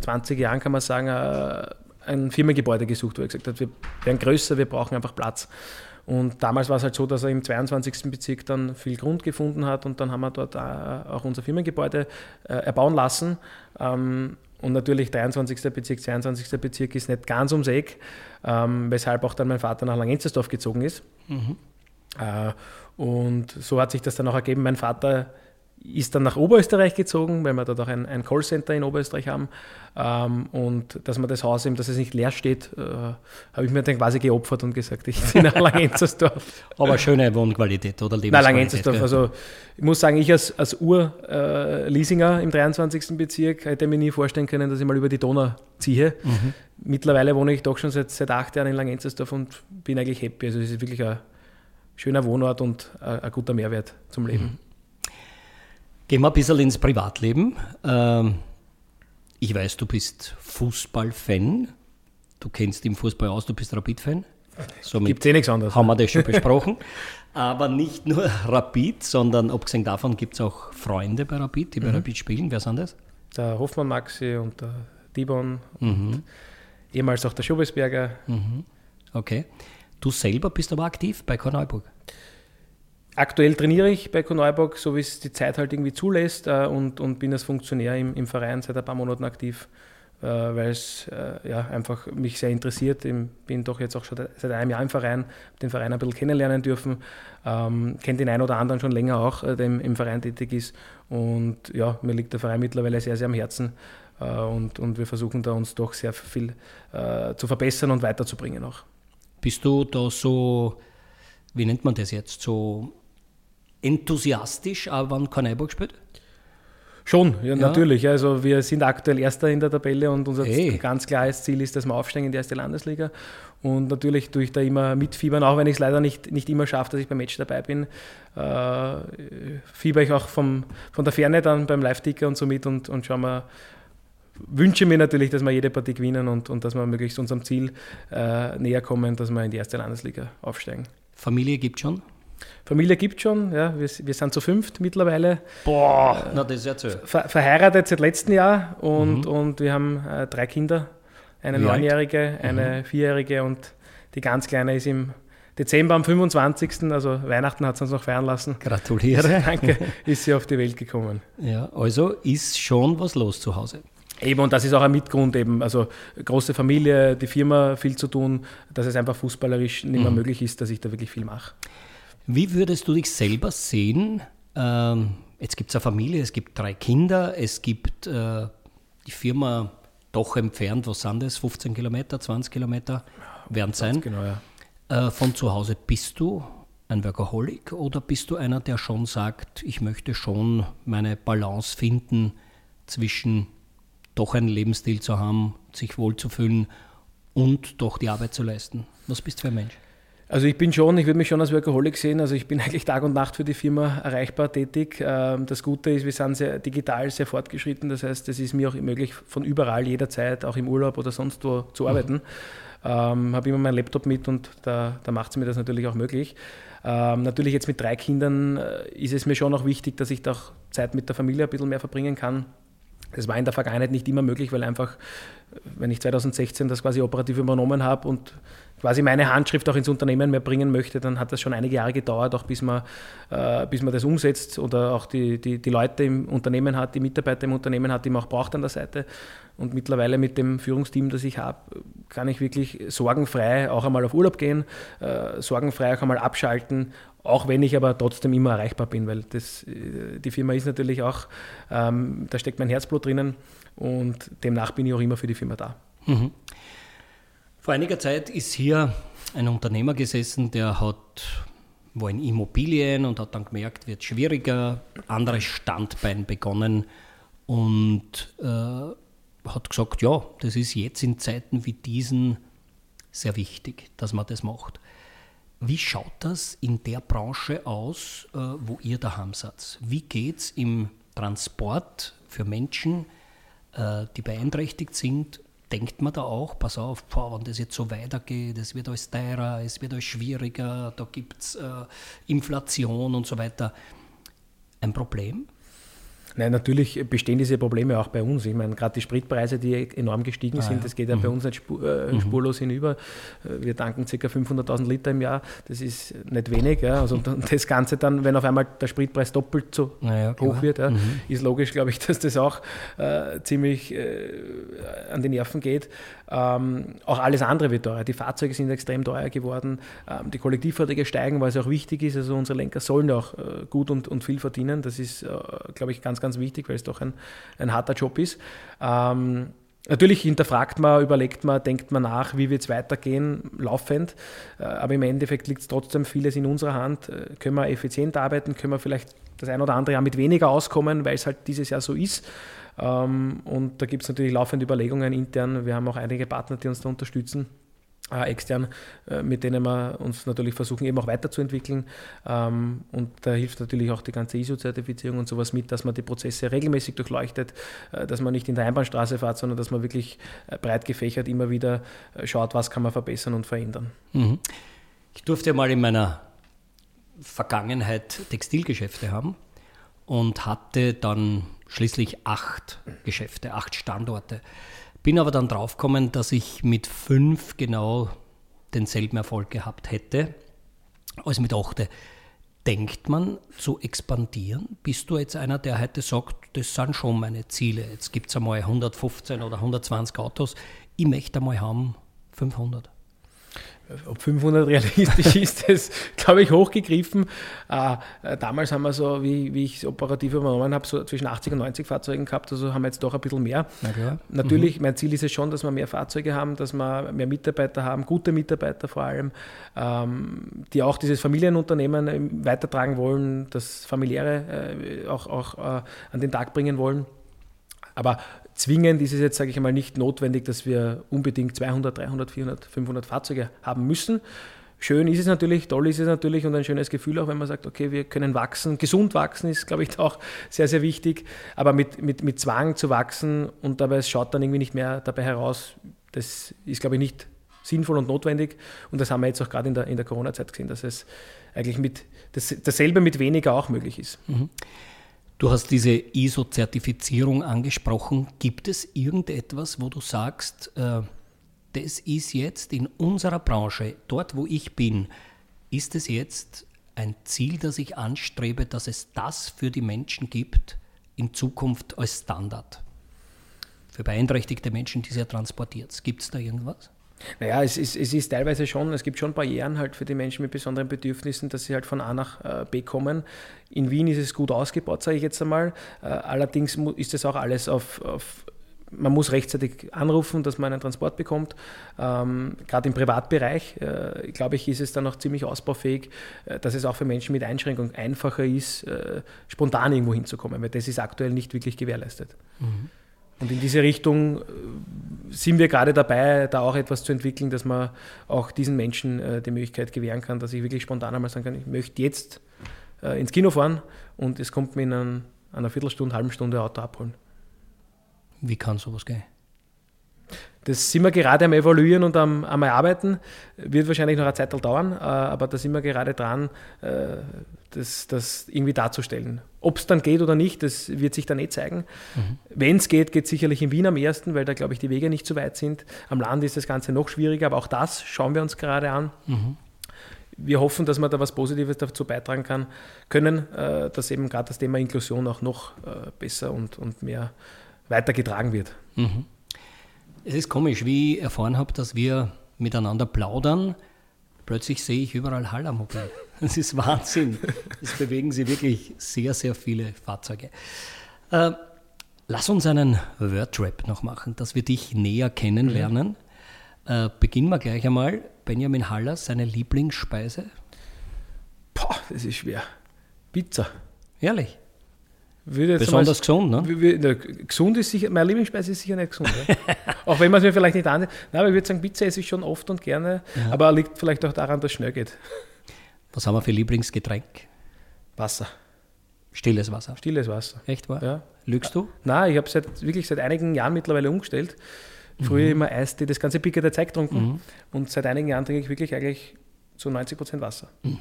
20 Jahren, kann man sagen, äh, ein Firmengebäude gesucht, wo er gesagt hat, wir werden größer, wir brauchen einfach Platz. Und damals war es halt so, dass er im 22. Bezirk dann viel Grund gefunden hat und dann haben wir dort auch unser Firmengebäude äh, erbauen lassen. Ähm, und natürlich 23. Bezirk, 22. Bezirk ist nicht ganz ums Eck, ähm, weshalb auch dann mein Vater nach Langenzersdorf gezogen ist. Mhm. Äh, und so hat sich das dann auch ergeben. Mein Vater ist dann nach Oberösterreich gezogen, weil wir dort auch ein, ein Callcenter in Oberösterreich haben. Ähm, und dass man das Haus eben, dass es nicht leer steht, äh, habe ich mir dann quasi geopfert und gesagt, ich ziehe nach Langenzersdorf. Aber schöne Wohnqualität oder Lebensqualität? Nein, Langenzersdorf. Also ich muss sagen, ich als, als Ur-Leasinger äh, im 23. Bezirk hätte mir nie vorstellen können, dass ich mal über die Donau ziehe. Mhm. Mittlerweile wohne ich doch schon seit, seit acht Jahren in Langenzersdorf und bin eigentlich happy. Also es ist wirklich ein schöner Wohnort und ein, ein guter Mehrwert zum Leben. Mhm. Gehen wir ein bisschen ins Privatleben. Ähm, ich weiß, du bist Fußballfan. Du kennst im Fußball aus, du bist Rapid-Fan. Gibt es eh nichts anderes. Haben wir das schon besprochen. Aber nicht nur Rapid, sondern abgesehen davon gibt es auch Freunde bei Rapid, die bei mhm. Rapid spielen. Wer sind das? Der Hoffmann Maxi und der Dibon. Mhm. ehemals auch der Schobesberger. Mhm. Okay. Du selber bist aber aktiv bei Korneuburg. Aktuell trainiere ich bei Koneuburg, so wie es die Zeit halt irgendwie zulässt äh, und, und bin als Funktionär im, im Verein seit ein paar Monaten aktiv, äh, weil es äh, ja, einfach mich sehr interessiert. Ich bin doch jetzt auch schon seit einem Jahr im Verein, den Verein ein bisschen kennenlernen dürfen, ähm, kennt den einen oder anderen schon länger auch, äh, der im, Verein tätig ist und ja, mir liegt der Verein mittlerweile sehr, sehr am Herzen äh, und, und wir versuchen da uns doch sehr viel äh, zu verbessern und weiterzubringen auch. Bist du da so, wie nennt man das jetzt, so enthusiastisch, aber wann Korneiburg spielt? Schon, ja, ja, natürlich. Also wir sind aktuell Erster in der Tabelle und unser hey. ganz klares Ziel ist, dass wir aufsteigen in die erste Landesliga. Und natürlich tue ich da immer mitfiebern, auch wenn ich es leider nicht, nicht immer schaffe, dass ich beim Match dabei bin. Äh, fieber ich auch vom, von der Ferne dann beim Live-Ticker und so mit und, und schauen wir, wünsche mir natürlich, dass wir jede Partie gewinnen und, und dass wir möglichst unserem Ziel äh, näher kommen, dass wir in die erste Landesliga aufsteigen. Familie gibt schon? Familie gibt schon, ja, wir, wir sind zu fünft mittlerweile. Boah, äh, na das ist ja zu. Ver, verheiratet seit letztem Jahr und, mhm. und wir haben äh, drei Kinder. Eine Wie neunjährige, alt? eine mhm. vierjährige und die ganz kleine ist im Dezember am 25., also Weihnachten hat sie uns noch feiern lassen. Gratuliere. Danke, ist sie auf die Welt gekommen. Ja, also ist schon was los zu Hause. Eben, und das ist auch ein Mitgrund eben, also große Familie, die Firma, viel zu tun, dass es einfach fußballerisch nicht mehr mhm. möglich ist, dass ich da wirklich viel mache. Wie würdest du dich selber sehen? Ähm, jetzt gibt es eine Familie, es gibt drei Kinder, es gibt äh, die Firma doch entfernt, was sind das? 15 Kilometer, 20 Kilometer werden es sein. Genau, ja. Äh, von zu Hause bist du ein Workaholic oder bist du einer, der schon sagt, ich möchte schon meine Balance finden zwischen doch einen Lebensstil zu haben, sich wohlzufühlen und doch die Arbeit zu leisten? Was bist du für ein Mensch? Also ich bin schon, ich würde mich schon als Workaholic sehen. Also ich bin eigentlich Tag und Nacht für die Firma erreichbar tätig. Ähm, das Gute ist, wir sind sehr digital sehr fortgeschritten. Das heißt, es ist mir auch möglich, von überall, jederzeit, auch im Urlaub oder sonst wo zu mhm. arbeiten. Mhm. Ähm, habe immer meinen Laptop mit und da, da macht es mir das natürlich auch möglich. Ähm, natürlich jetzt mit drei Kindern äh, ist es mir schon auch wichtig, dass ich da auch Zeit mit der Familie ein bisschen mehr verbringen kann. Das war in der Vergangenheit nicht immer möglich, weil einfach, wenn ich 2016 das quasi operativ übernommen habe und quasi meine Handschrift auch ins Unternehmen mehr bringen möchte, dann hat das schon einige Jahre gedauert, auch bis man, äh, bis man das umsetzt oder auch die, die, die Leute im Unternehmen hat, die Mitarbeiter im Unternehmen hat, die man auch braucht an der Seite. Und mittlerweile mit dem Führungsteam, das ich habe, kann ich wirklich sorgenfrei auch einmal auf Urlaub gehen, äh, sorgenfrei auch einmal abschalten, auch wenn ich aber trotzdem immer erreichbar bin, weil das, äh, die Firma ist natürlich auch, ähm, da steckt mein Herzblut drinnen und demnach bin ich auch immer für die Firma da. Mhm. Vor einiger Zeit ist hier ein Unternehmer gesessen, der hat war in Immobilien und hat dann gemerkt, wird schwieriger, anderes Standbein begonnen und äh, hat gesagt, ja, das ist jetzt in Zeiten wie diesen sehr wichtig, dass man das macht. Wie schaut das in der Branche aus, äh, wo ihr daheim seid? Wie geht es im Transport für Menschen, äh, die beeinträchtigt sind denkt man da auch, pass auf, boah, wenn das jetzt so weitergeht, es wird alles teurer, es wird alles schwieriger, da gibt es äh, Inflation und so weiter. Ein Problem? Nein, natürlich bestehen diese Probleme auch bei uns. Ich meine, gerade die Spritpreise, die enorm gestiegen ah, sind, ja. das geht ja mhm. bei uns nicht spur, äh, mhm. spurlos hinüber. Äh, wir tanken ca. 500.000 Liter im Jahr, das ist nicht wenig. Ja. Also das Ganze dann, wenn auf einmal der Spritpreis doppelt so ja, hoch wird, mhm. ist logisch, glaube ich, dass das auch äh, ziemlich äh, an die Nerven geht. Ähm, auch alles andere wird teurer. Die Fahrzeuge sind extrem teuer geworden. Ähm, die Kollektivverträge steigen, weil es auch wichtig ist. Also unsere Lenker sollen auch äh, gut und, und viel verdienen. Das ist, äh, glaube ich, ganz, ganz wichtig, weil es doch ein, ein harter Job ist. Ähm, Natürlich hinterfragt man, überlegt man, denkt man nach, wie wird es weitergehen, laufend. Äh, aber im Endeffekt liegt es trotzdem vieles in unserer Hand. Äh, können wir effizient arbeiten, können wir vielleicht das ein oder andere Jahr mit weniger auskommen, weil es halt dieses Jahr so ist. Ähm, und da gibt es natürlich laufende Überlegungen intern. Wir haben auch einige Partner, die uns da unterstützen. Äh, extern, äh, mit denen wir uns natürlich versuchen, eben auch weiterzuentwickeln. Ähm, und da hilft natürlich auch die ganze ISO-Zertifizierung und sowas mit, dass man die Prozesse regelmäßig durchleuchtet, äh, dass man nicht in der Einbahnstraße fährt, sondern dass man wirklich breit gefächert immer wieder schaut, was kann man verbessern und verändern. Mhm. Ich durfte mal in meiner Vergangenheit Textilgeschäfte haben und hatte dann schließlich acht Geschäfte, acht Standorte. Bin aber dann draufgekommen, dass ich mit fünf genau denselben Erfolg gehabt hätte als mit acht. Denkt man zu expandieren? Bist du jetzt einer, der heute sagt, das sind schon meine Ziele. Jetzt gibt es einmal 115 oder 120 Autos. Ich möchte einmal haben 500. Ob 500 realistisch ist, das glaube ich hochgegriffen. Äh, damals haben wir so, wie, wie ich es operativ übernommen habe, so zwischen 80 und 90 Fahrzeugen gehabt, also haben wir jetzt doch ein bisschen mehr. Na Natürlich, mhm. mein Ziel ist es schon, dass wir mehr Fahrzeuge haben, dass wir mehr Mitarbeiter haben, gute Mitarbeiter vor allem, ähm, die auch dieses Familienunternehmen ähm, weitertragen wollen, das familiäre äh, auch, auch äh, an den Tag bringen wollen. Aber zwingend ist es jetzt, sage ich einmal, nicht notwendig, dass wir unbedingt 200, 300, 400, 500 Fahrzeuge haben müssen. Schön ist es natürlich, toll ist es natürlich und ein schönes Gefühl auch, wenn man sagt, okay, wir können wachsen. Gesund wachsen ist, glaube ich, auch sehr, sehr wichtig. Aber mit, mit, mit Zwang zu wachsen und dabei es schaut dann irgendwie nicht mehr dabei heraus, das ist, glaube ich, nicht sinnvoll und notwendig. Und das haben wir jetzt auch gerade in der, in der Corona-Zeit gesehen, dass es eigentlich mit das, dasselbe mit weniger auch möglich ist. Mhm. Du hast diese ISO-Zertifizierung angesprochen. Gibt es irgendetwas, wo du sagst, äh, das ist jetzt in unserer Branche, dort wo ich bin, ist es jetzt ein Ziel, das ich anstrebe, dass es das für die Menschen gibt, in Zukunft als Standard? Für beeinträchtigte Menschen, die sie transportiert. Gibt es da irgendwas? Naja, es ist, es ist teilweise schon, es gibt schon Barrieren halt für die Menschen mit besonderen Bedürfnissen, dass sie halt von A nach äh, B kommen. In Wien ist es gut ausgebaut, sage ich jetzt einmal. Äh, allerdings ist das auch alles auf, auf man muss rechtzeitig anrufen, dass man einen Transport bekommt. Ähm, Gerade im Privatbereich, äh, glaube ich, ist es dann auch ziemlich ausbaufähig, äh, dass es auch für Menschen mit Einschränkung einfacher ist, äh, spontan irgendwo hinzukommen, weil das ist aktuell nicht wirklich gewährleistet. Mhm. Und in diese Richtung äh, sind wir gerade dabei, da auch etwas zu entwickeln, dass man auch diesen Menschen äh, die Möglichkeit gewähren kann, dass ich wirklich spontan einmal sagen kann, ich möchte jetzt äh, ins Kino fahren und es kommt mir in einer Viertelstunde, halben Stunde Auto abholen. Wie kann sowas gehen? Das sind wir gerade am Evaluieren und am, am Arbeiten. Wird wahrscheinlich noch eine Zeit dauern, aber da sind wir gerade dran, das, das irgendwie darzustellen. Ob es dann geht oder nicht, das wird sich dann eh zeigen. Mhm. Wenn es geht, geht es sicherlich in Wien am ersten, weil da, glaube ich, die Wege nicht so weit sind. Am Land ist das Ganze noch schwieriger, aber auch das schauen wir uns gerade an. Mhm. Wir hoffen, dass man da was Positives dazu beitragen kann, können, äh, dass eben gerade das Thema Inklusion auch noch besser und, und mehr weitergetragen wird. Mhm. Es ist komisch, wie ich erfahren habe, dass wir miteinander plaudern. Plötzlich sehe ich überall Hallermobil. Das ist Wahnsinn. Es bewegen sich wirklich sehr, sehr viele Fahrzeuge. Äh, lass uns einen Wordrap noch machen, dass wir dich näher kennenlernen. Mhm. Äh, beginnen wir gleich einmal. Benjamin Haller, seine Lieblingsspeise? Boah, das ist schwer. Pizza. Ehrlich? Besonders gesund, ne? Wie, wie, gesund ist sicher, meine Lieblingsspeise ist sicher nicht gesund. Ja? auch wenn man es mir vielleicht nicht ansieht. Nein, aber ich würde sagen, Pizza esse ich schon oft und gerne, ja. aber liegt vielleicht auch daran, dass es schnell geht. Was haben wir für Lieblingsgetränk? Wasser. Stilles Wasser. Stilles Wasser. Echt wahr? Ja. Lügst du? Nein, ich habe seit, wirklich seit einigen Jahren mittlerweile umgestellt. Früher mhm. immer Eistee, das ganze Picke der Zeit getrunken. Mhm. Und seit einigen Jahren trinke ich wirklich eigentlich zu 90 Prozent Wasser. Mhm.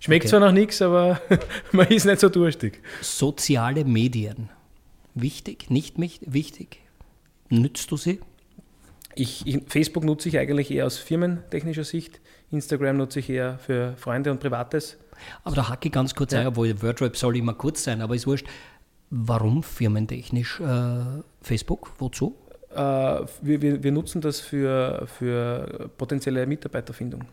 Schmeckt okay. zwar noch nichts, aber man ist nicht so durstig. Soziale Medien. Wichtig, nicht wichtig? Nützt du sie? Ich, ich, Facebook nutze ich eigentlich eher aus firmentechnischer Sicht. Instagram nutze ich eher für Freunde und Privates. Aber da hacke ich ganz kurz ja. ein, obwohl WordRap soll immer kurz sein, aber ist wurscht. Warum firmentechnisch äh, Facebook? Wozu? Äh, wir, wir, wir, nutzen das für, für potenzielle Mitarbeiterfindung.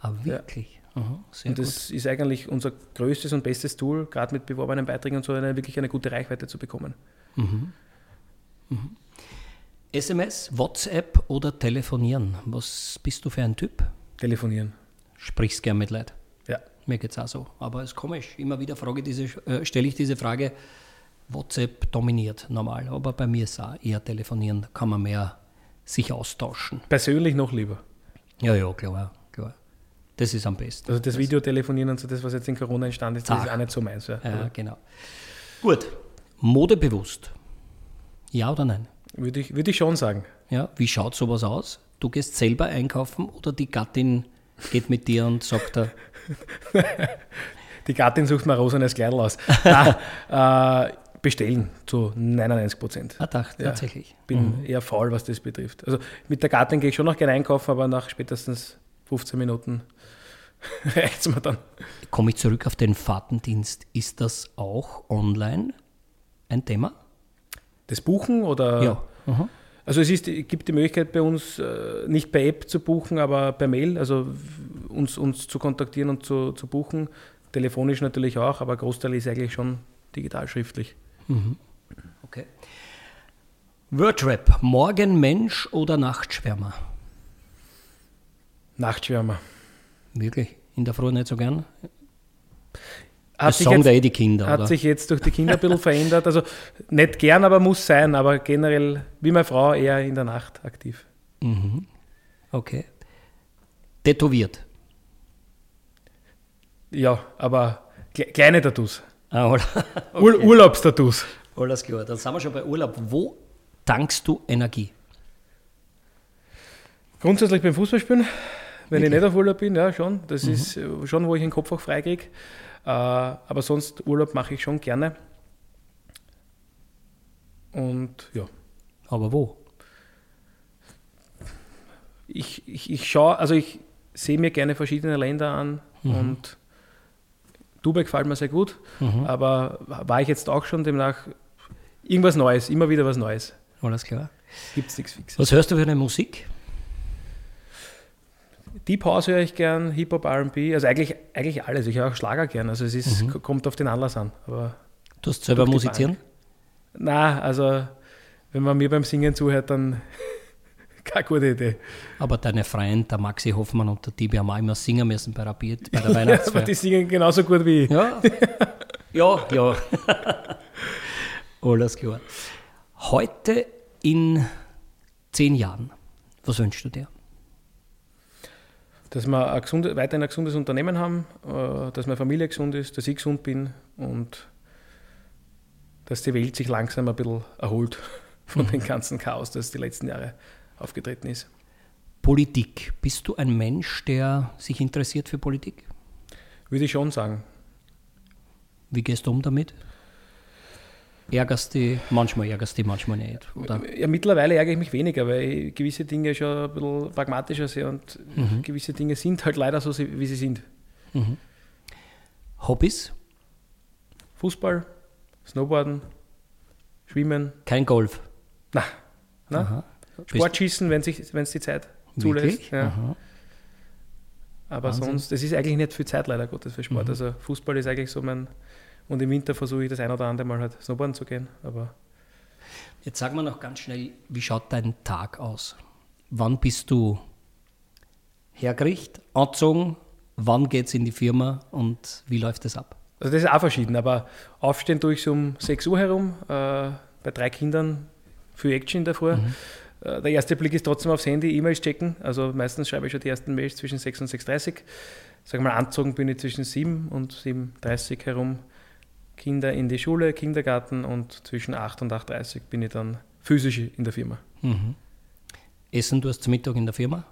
Ah, wirklich? Ja. Aha, und das gut. ist eigentlich unser größtes und bestes Tool, gerade mit beworbenen Beiträgen und so, eine, wirklich eine gute Reichweite zu bekommen. Mhm. Mhm. SMS, WhatsApp oder telefonieren? Was bist du für ein Typ? Telefonieren. Sprichst gern mit Leid? Ja. Mir geht es auch so. Aber es ist komisch. Immer wieder frage diese, äh, stelle ich diese Frage. WhatsApp dominiert normal, aber bei mir ist auch eher telefonieren. Da kann man mehr sich austauschen. Persönlich noch lieber? Ja, ja, klar. klar. Das ist am besten. Also das, Videotelefonieren und so, das, was jetzt in Corona entstanden ist, das ist auch nicht so meins. Ja, ja genau. Gut. Modebewusst. Ja oder nein? Würde ich, würde ich schon sagen. Ja, wie schaut sowas aus? Du gehst selber einkaufen oder die Gattin geht mit dir und sagt da. die Gattin sucht mal rosanes Kleidel aus. Nein, äh, bestellen zu 99 Prozent. Ah, doch, tatsächlich. Ja, bin mhm. eher faul, was das betrifft. Also mit der Gattin gehe ich schon noch gerne einkaufen, aber nach spätestens 15 Minuten reicht es mir dann. Komme ich zurück auf den Fahrtendienst. Ist das auch online ein Thema? Das Buchen oder? Ja. Mhm. Also es ist, gibt die Möglichkeit bei uns äh, nicht per App zu buchen, aber per Mail, also uns, uns zu kontaktieren und zu, zu buchen. Telefonisch natürlich auch, aber Großteil ist eigentlich schon digital schriftlich. Mhm. Okay. Wordrap, Morgenmensch oder Nachtschwärmer? Nachtschwärmer. Wirklich? In der Früh nicht so gern? Hat das sagen da eh die Kinder, Hat sich jetzt durch die Kinder ein bisschen verändert. Also nicht gern, aber muss sein. Aber generell, wie meine Frau, eher in der Nacht aktiv. Mhm. Okay. Tätowiert? Ja, aber kleine Tattoos. Ah? Okay. Ur Urlaubstattoos. Alles klar, dann sind wir schon bei Urlaub. Wo tankst du Energie? Grundsätzlich beim Fußballspielen. Wenn Wirklich? ich nicht auf Urlaub bin, ja, schon. Das mhm. ist äh, schon, wo ich den Kopf auch freikriege. Äh, aber sonst Urlaub mache ich schon gerne. Und ja. Aber wo? Ich, ich, ich schaue, also ich sehe mir gerne verschiedene Länder an mhm. und Dubai gefällt mir sehr gut, mhm. aber war ich jetzt auch schon demnach irgendwas Neues, immer wieder was Neues. Alles klar. Gibt es nichts Fixes. Was hörst du für eine Musik? Deep House höre ich gern, Hip-Hop, RB, also eigentlich, eigentlich alles. Ich höre auch Schlager gern, also es ist, mhm. kommt auf den Anlass an. Aber du hast selber musizieren? Na, also wenn man mir beim Singen zuhört, dann keine gute Idee. Aber deine Freunde, der Maxi Hoffmann und der Tibi, haben auch immer singen müssen bei, Rapid, bei der Weihnachtsfeier. aber die singen genauso gut wie ich. Ja, ja. ja. Alles klar. Heute in zehn Jahren, was wünschst du dir? Dass wir ein gesund, weiterhin ein gesundes Unternehmen haben, äh, dass meine Familie gesund ist, dass ich gesund bin und dass die Welt sich langsam ein bisschen erholt von mhm. dem ganzen Chaos, das die letzten Jahre aufgetreten ist. Politik. Bist du ein Mensch, der sich interessiert für Politik? Würde ich schon sagen. Wie gehst du um damit? Ärgerst du manchmal ärgerst du manchmal nicht, oder? Ja, mittlerweile ärgere ich mich weniger, weil ich gewisse Dinge schon ein bisschen pragmatischer sehe und mhm. gewisse Dinge sind halt leider so, wie sie sind. Mhm. Hobbys? Fußball, Snowboarden, Schwimmen. Kein Golf? Nein. Na? Sportschießen, wenn es die Zeit zulässt. Ja. Aber Wahnsinn. sonst, es ist eigentlich nicht viel Zeit leider Gottes für Sport. Mhm. Also Fußball ist eigentlich so mein und im Winter versuche ich das ein oder andere Mal halt Snowboarden zu gehen. Aber Jetzt sag mal noch ganz schnell, wie schaut dein Tag aus? Wann bist du hergerichtet, angezogen? Wann geht es in die Firma und wie läuft das ab? Also das ist auch verschieden, aber aufstehen tue ich so um 6 Uhr herum, äh, bei drei Kindern für Action davor. Mhm. Äh, der erste Blick ist trotzdem aufs Handy, E-Mails checken. Also meistens schreibe ich schon die ersten Mails zwischen 6 und 6.30 Uhr. Sag mal, anzogen bin ich zwischen 7 und 7.30 Uhr herum. Kinder in die Schule, Kindergarten und zwischen 8 und 8.30 Uhr bin ich dann physisch in der Firma. Mhm. Essen du hast zum Mittag in der Firma?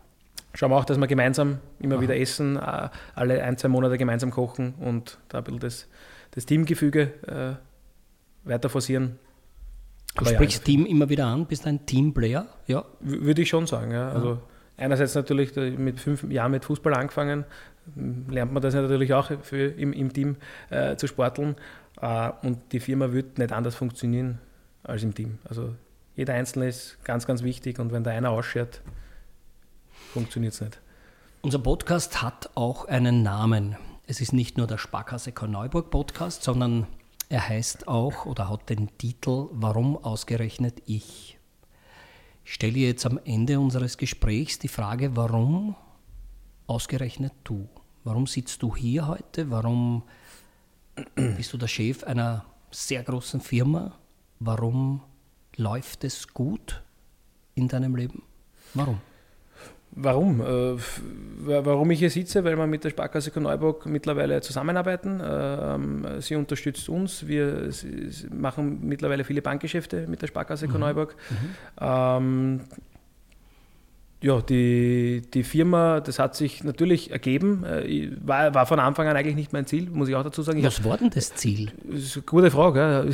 schauen wir auch, dass wir gemeinsam immer Aha. wieder essen, äh, alle ein, zwei Monate gemeinsam kochen und da ein bisschen das, das Teamgefüge äh, weiter forcieren. Du Aber sprichst ja, Team immer wieder an, bist ein Teamplayer? Ja. Würde ich schon sagen, ja. Also ja. einerseits natürlich mit fünf Jahren mit Fußball angefangen, lernt man das natürlich auch für, im, im Team äh, zu sporteln. Äh, und die Firma wird nicht anders funktionieren als im Team. Also jeder Einzelne ist ganz, ganz wichtig und wenn da einer ausschert, funktioniert es nicht. Unser Podcast hat auch einen Namen. Es ist nicht nur der Sparkasse Korneuburg Podcast, sondern er heißt auch oder hat den Titel Warum ausgerechnet ich? Ich stelle jetzt am Ende unseres Gesprächs die Frage, warum ausgerechnet du? Warum sitzt du hier heute? Warum bist du der Chef einer sehr großen Firma? Warum läuft es gut in deinem Leben? Warum? Warum? Äh, warum ich hier sitze? Weil wir mit der Sparkasse Neuburg mittlerweile zusammenarbeiten. Äh, sie unterstützt uns. Wir machen mittlerweile viele Bankgeschäfte mit der Sparkasse mhm. Neuburg. Mhm. Ähm, ja, die, die Firma, das hat sich natürlich ergeben, äh, war, war von Anfang an eigentlich nicht mein Ziel, muss ich auch dazu sagen. Ich Was war denn das Ziel? Das ist eine gute Frage.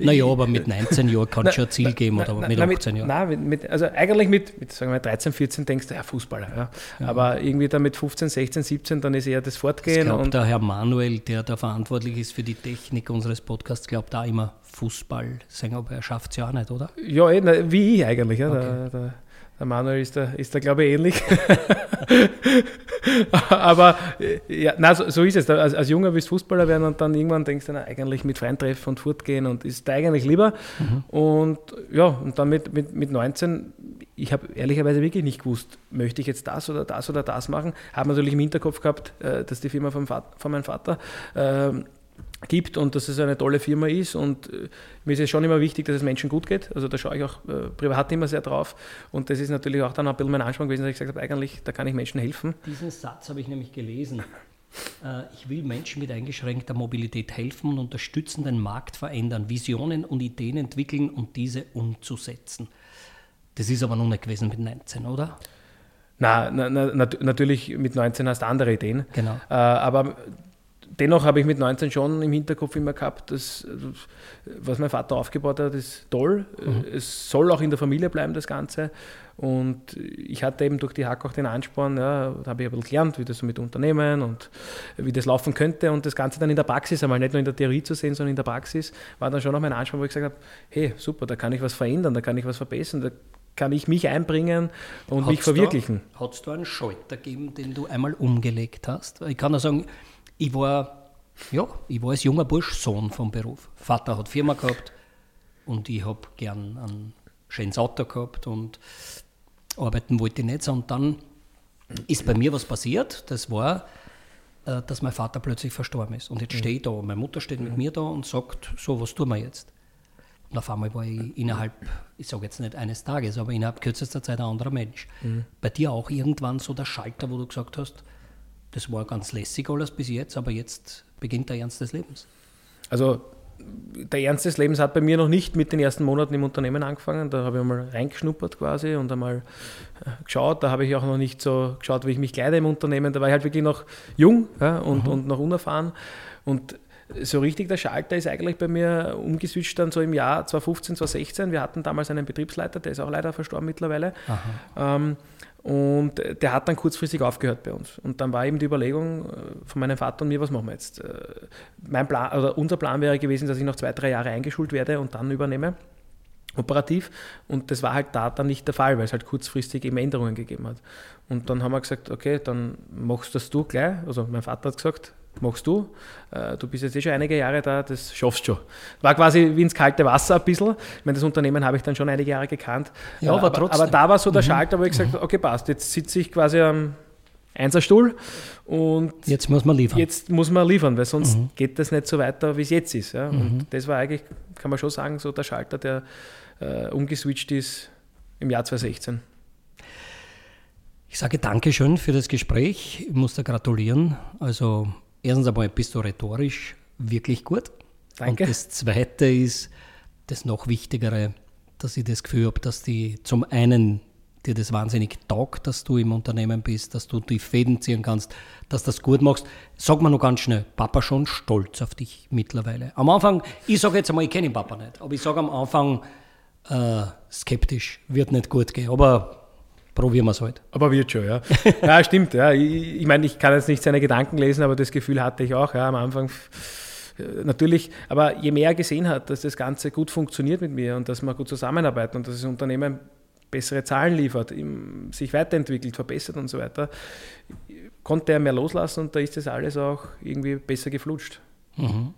Naja, aber mit 19 Jahren kann es schon ein Ziel geben oder na, mit 18 Jahren? Nein, mit, also eigentlich mit, mit sagen wir 13, 14 denkst du, ja, Fußballer. Ja. ja. Aber irgendwie dann mit 15, 16, 17, dann ist eher das Fortgehen. Ich glaube, der Herr Manuel, der da verantwortlich ist für die Technik unseres Podcasts, glaubt da immer Fußball. Sagen, aber er schafft es ja auch nicht, oder? Ja, eh, wie ich eigentlich. Ja. Okay. Der, der, der Manuel ist da, ist da glaube ich, ähnlich. Aber ja, na, so, so, ist es. Als, als Junger willst du Fußballer werden und dann irgendwann denkst du, na, eigentlich mit freien Treffen und fortgehen und ist da eigentlich lieber. Mhm. Und ja, und dann mit, mit, mit 19, ich habe ehrlicherweise wirklich nicht gewusst, möchte ich jetzt das oder das oder das machen. Habe natürlich im Hinterkopf gehabt, äh, dass die Firma vom Vater, von meinem Vater ähm, gibt und dass es eine tolle Firma ist. Und äh, mir ist es schon immer wichtig, dass es Menschen gut geht. Also da schaue ich auch äh, privat immer sehr drauf. Und das ist natürlich auch dann ein bisschen mein Anspruch gewesen, dass ich gesagt habe, eigentlich, da kann ich Menschen helfen. Diesen Satz habe ich nämlich gelesen. Äh, ich will Menschen mit eingeschränkter Mobilität helfen und unterstützen, den Markt verändern, Visionen und Ideen entwickeln und diese umzusetzen. Das ist aber noch nicht gewesen mit 19, oder? Na, na, na, natürlich mit 19 hast du andere Ideen. Genau. Äh, aber dennoch habe ich mit 19 schon im Hinterkopf immer gehabt, dass was mein Vater aufgebaut hat, ist toll. Mhm. Es soll auch in der Familie bleiben, das Ganze. Und ich hatte eben durch die Hack auch den Ansporn, ja, da habe ich ein bisschen gelernt, wie das so mit Unternehmen und wie das laufen könnte und das Ganze dann in der Praxis einmal, nicht nur in der Theorie zu sehen, sondern in der Praxis, war dann schon auch mein Ansporn, wo ich gesagt habe, hey, super, da kann ich was verändern, da kann ich was verbessern, da kann ich mich einbringen und hat's mich verwirklichen. Hat es da einen Schalter gegeben, den du einmal umgelegt hast? Ich kann nur sagen, ich war, ja, ich war als junger Bursch Sohn vom Beruf. Vater hat Firma gehabt und ich habe gern ein schönes Auto gehabt und arbeiten wollte ich nicht. Und dann ist bei mir was passiert. Das war, äh, dass mein Vater plötzlich verstorben ist. Und jetzt mhm. stehe ich da, meine Mutter steht mit mir da und sagt, so, was tun wir jetzt? Und auf einmal war ich innerhalb, ich sage jetzt nicht eines Tages, aber innerhalb kürzester Zeit ein anderer Mensch. Mhm. Bei dir auch irgendwann so der Schalter, wo du gesagt hast, das war ganz lässig alles bis jetzt, aber jetzt beginnt der Ernst des Lebens. Also der Ernst des Lebens hat bei mir noch nicht mit den ersten Monaten im Unternehmen angefangen. Da habe ich einmal reingeschnuppert quasi und einmal äh, geschaut. Da habe ich auch noch nicht so geschaut, wie ich mich kleide im Unternehmen. Da war ich halt wirklich noch jung ja, und, mhm. und noch unerfahren. Und so richtig der Schalter ist eigentlich bei mir umgeswitcht dann so im Jahr 2015, 2016. Wir hatten damals einen Betriebsleiter, der ist auch leider verstorben mittlerweile. Ähm, und der hat dann kurzfristig aufgehört bei uns. Und dann war eben die Überlegung äh, von meinem Vater und mir, was machen wir jetzt? Äh, mein Plan, oder unser Plan wäre gewesen, dass ich noch zwei, drei Jahre eingeschult werde und dann übernehme operativ. Und das war halt da dann nicht der Fall, weil es halt kurzfristig eben Änderungen gegeben hat. Und dann haben wir gesagt, okay, dann machst das du gleich. Also mein Vater hat gesagt, machst du. Äh, du bist jetzt eh schon einige Jahre da, das schaffst du schon. War quasi wie ins kalte Wasser ein bisschen. Ich meine, das Unternehmen habe ich dann schon einige Jahre gekannt. Ja, aber, aber, aber da war so der mhm. Schalter, wo ich gesagt habe, okay, passt, jetzt sitze ich quasi am Einserstuhl und jetzt muss man liefern. Jetzt muss man liefern, weil sonst mhm. geht das nicht so weiter, wie es jetzt ist. Ja? Und mhm. das war eigentlich, kann man schon sagen, so der Schalter, der äh, umgeswitcht ist im Jahr 2016. Ich sage Dankeschön für das Gespräch. Ich muss da gratulieren. Also erstens einmal bist du rhetorisch wirklich gut. Danke. Und das Zweite ist das noch Wichtigere, dass ich das Gefühl habe, dass die zum einen dir das wahnsinnig taugt, dass du im Unternehmen bist, dass du die Fäden ziehen kannst, dass du das gut machst. Sag mal noch ganz schnell, Papa schon stolz auf dich mittlerweile. Am Anfang, ich sage jetzt einmal, ich kenne den Papa nicht, aber ich sage am Anfang äh, skeptisch, wird nicht gut gehen, aber probieren wir es halt. Aber wird schon, ja. ja, stimmt, ja. Ich, ich meine, ich kann jetzt nicht seine Gedanken lesen, aber das Gefühl hatte ich auch, ja, am Anfang natürlich, aber je mehr er gesehen hat, dass das Ganze gut funktioniert mit mir und dass wir gut zusammenarbeiten und dass das Unternehmen bessere Zahlen liefert, sich weiterentwickelt, verbessert und so weiter, konnte er mehr loslassen und da ist das alles auch irgendwie besser geflutscht. Mhm.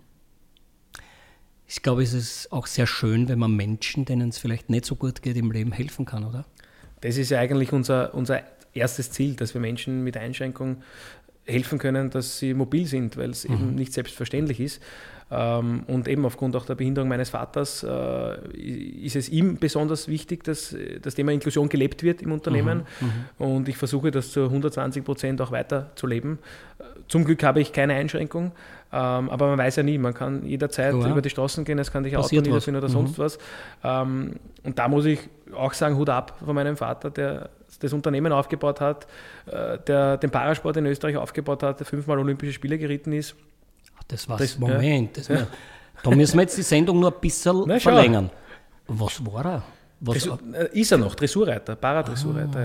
Ich glaube, es ist auch sehr schön, wenn man Menschen, denen es vielleicht nicht so gut geht, im Leben helfen kann, oder? Das ist ja eigentlich unser, unser erstes Ziel, dass wir Menschen mit Einschränkungen helfen können, dass sie mobil sind, weil es mhm. eben nicht selbstverständlich ist. Ähm, und eben aufgrund auch der Behinderung meines Vaters äh, ist es ihm besonders wichtig, dass das Thema Inklusion gelebt wird im Unternehmen. Mhm. Mhm. Und ich versuche das zu 120 Prozent auch weiter zu leben. Zum Glück habe ich keine Einschränkung, ähm, aber man weiß ja nie, man kann jederzeit ja. über die Straßen gehen, es kann dich Auto niederfinden oder mhm. sonst was. Ähm, und da muss ich auch sagen, Hut ab von meinem Vater, der das Unternehmen aufgebaut hat, äh, der den Parasport in Österreich aufgebaut hat, der fünfmal Olympische Spiele geritten ist. Das war das, Moment. Das ja. da müssen wir jetzt die Sendung nur ein bisschen Na, verlängern. Was war er? Was Dressur, äh, ist er noch, Dressurreiter, Paradressurreiter, ah,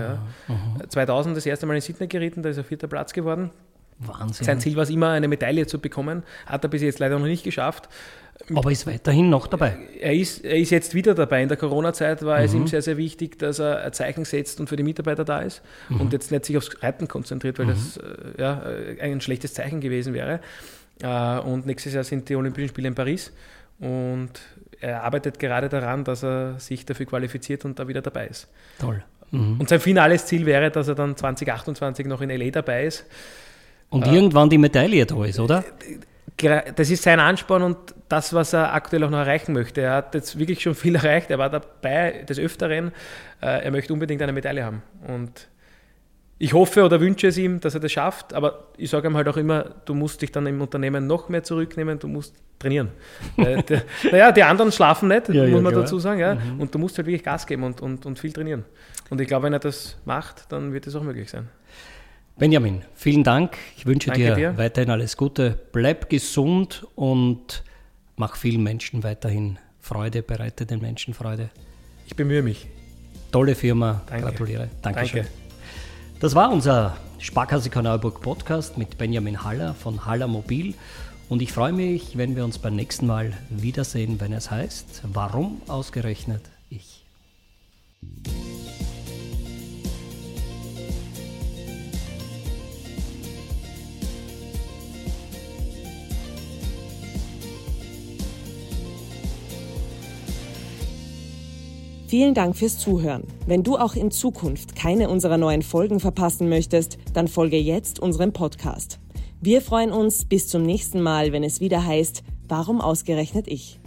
ja. Aha. 2000 das erste Mal in Sydney geritten, da ist er vierter Platz geworden. Wahnsinn. Sein Ziel war es immer, eine Medaille zu bekommen. Hat er bis jetzt leider noch nicht geschafft. Aber ist weiterhin noch dabei. Er ist, er ist jetzt wieder dabei. In der Corona-Zeit war mhm. es ihm sehr, sehr wichtig, dass er ein Zeichen setzt und für die Mitarbeiter da ist mhm. und jetzt nicht sich aufs Reiten konzentriert, weil mhm. das äh, ja, ein schlechtes Zeichen gewesen wäre. Äh, und nächstes Jahr sind die Olympischen Spiele in Paris und er arbeitet gerade daran, dass er sich dafür qualifiziert und da wieder dabei ist. Toll. Mhm. Und sein finales Ziel wäre, dass er dann 2028 noch in LA dabei ist. Und äh, irgendwann die Medaille da ist, oder? Das ist sein Ansporn und das, was er aktuell auch noch erreichen möchte. Er hat jetzt wirklich schon viel erreicht. Er war dabei des Öfteren. Äh, er möchte unbedingt eine Medaille haben. Und ich hoffe oder wünsche es ihm, dass er das schafft, aber ich sage ihm halt auch immer, du musst dich dann im Unternehmen noch mehr zurücknehmen, du musst trainieren. äh, der, naja, die anderen schlafen nicht, ja, muss ja, man klar. dazu sagen, ja? Mhm. und du musst halt wirklich Gas geben und, und, und viel trainieren. Und ich glaube, wenn er das macht, dann wird es auch möglich sein. Benjamin, vielen Dank. Ich wünsche dir, dir, weiterhin alles Gute. Bleib gesund und mach vielen Menschen weiterhin Freude, bereite den Menschen Freude. Ich bemühe mich. Tolle Firma, Danke. gratuliere. Dankeschön. Danke. Das war unser Sparkasse Kanalburg Podcast mit Benjamin Haller von Haller Mobil. Und ich freue mich, wenn wir uns beim nächsten Mal wiedersehen, wenn es heißt, warum ausgerechnet ich? Vielen Dank fürs Zuhören. Wenn du auch in Zukunft keine unserer neuen Folgen verpassen möchtest, dann folge jetzt unserem Podcast. Wir freuen uns bis zum nächsten Mal, wenn es wieder heißt, warum ausgerechnet ich?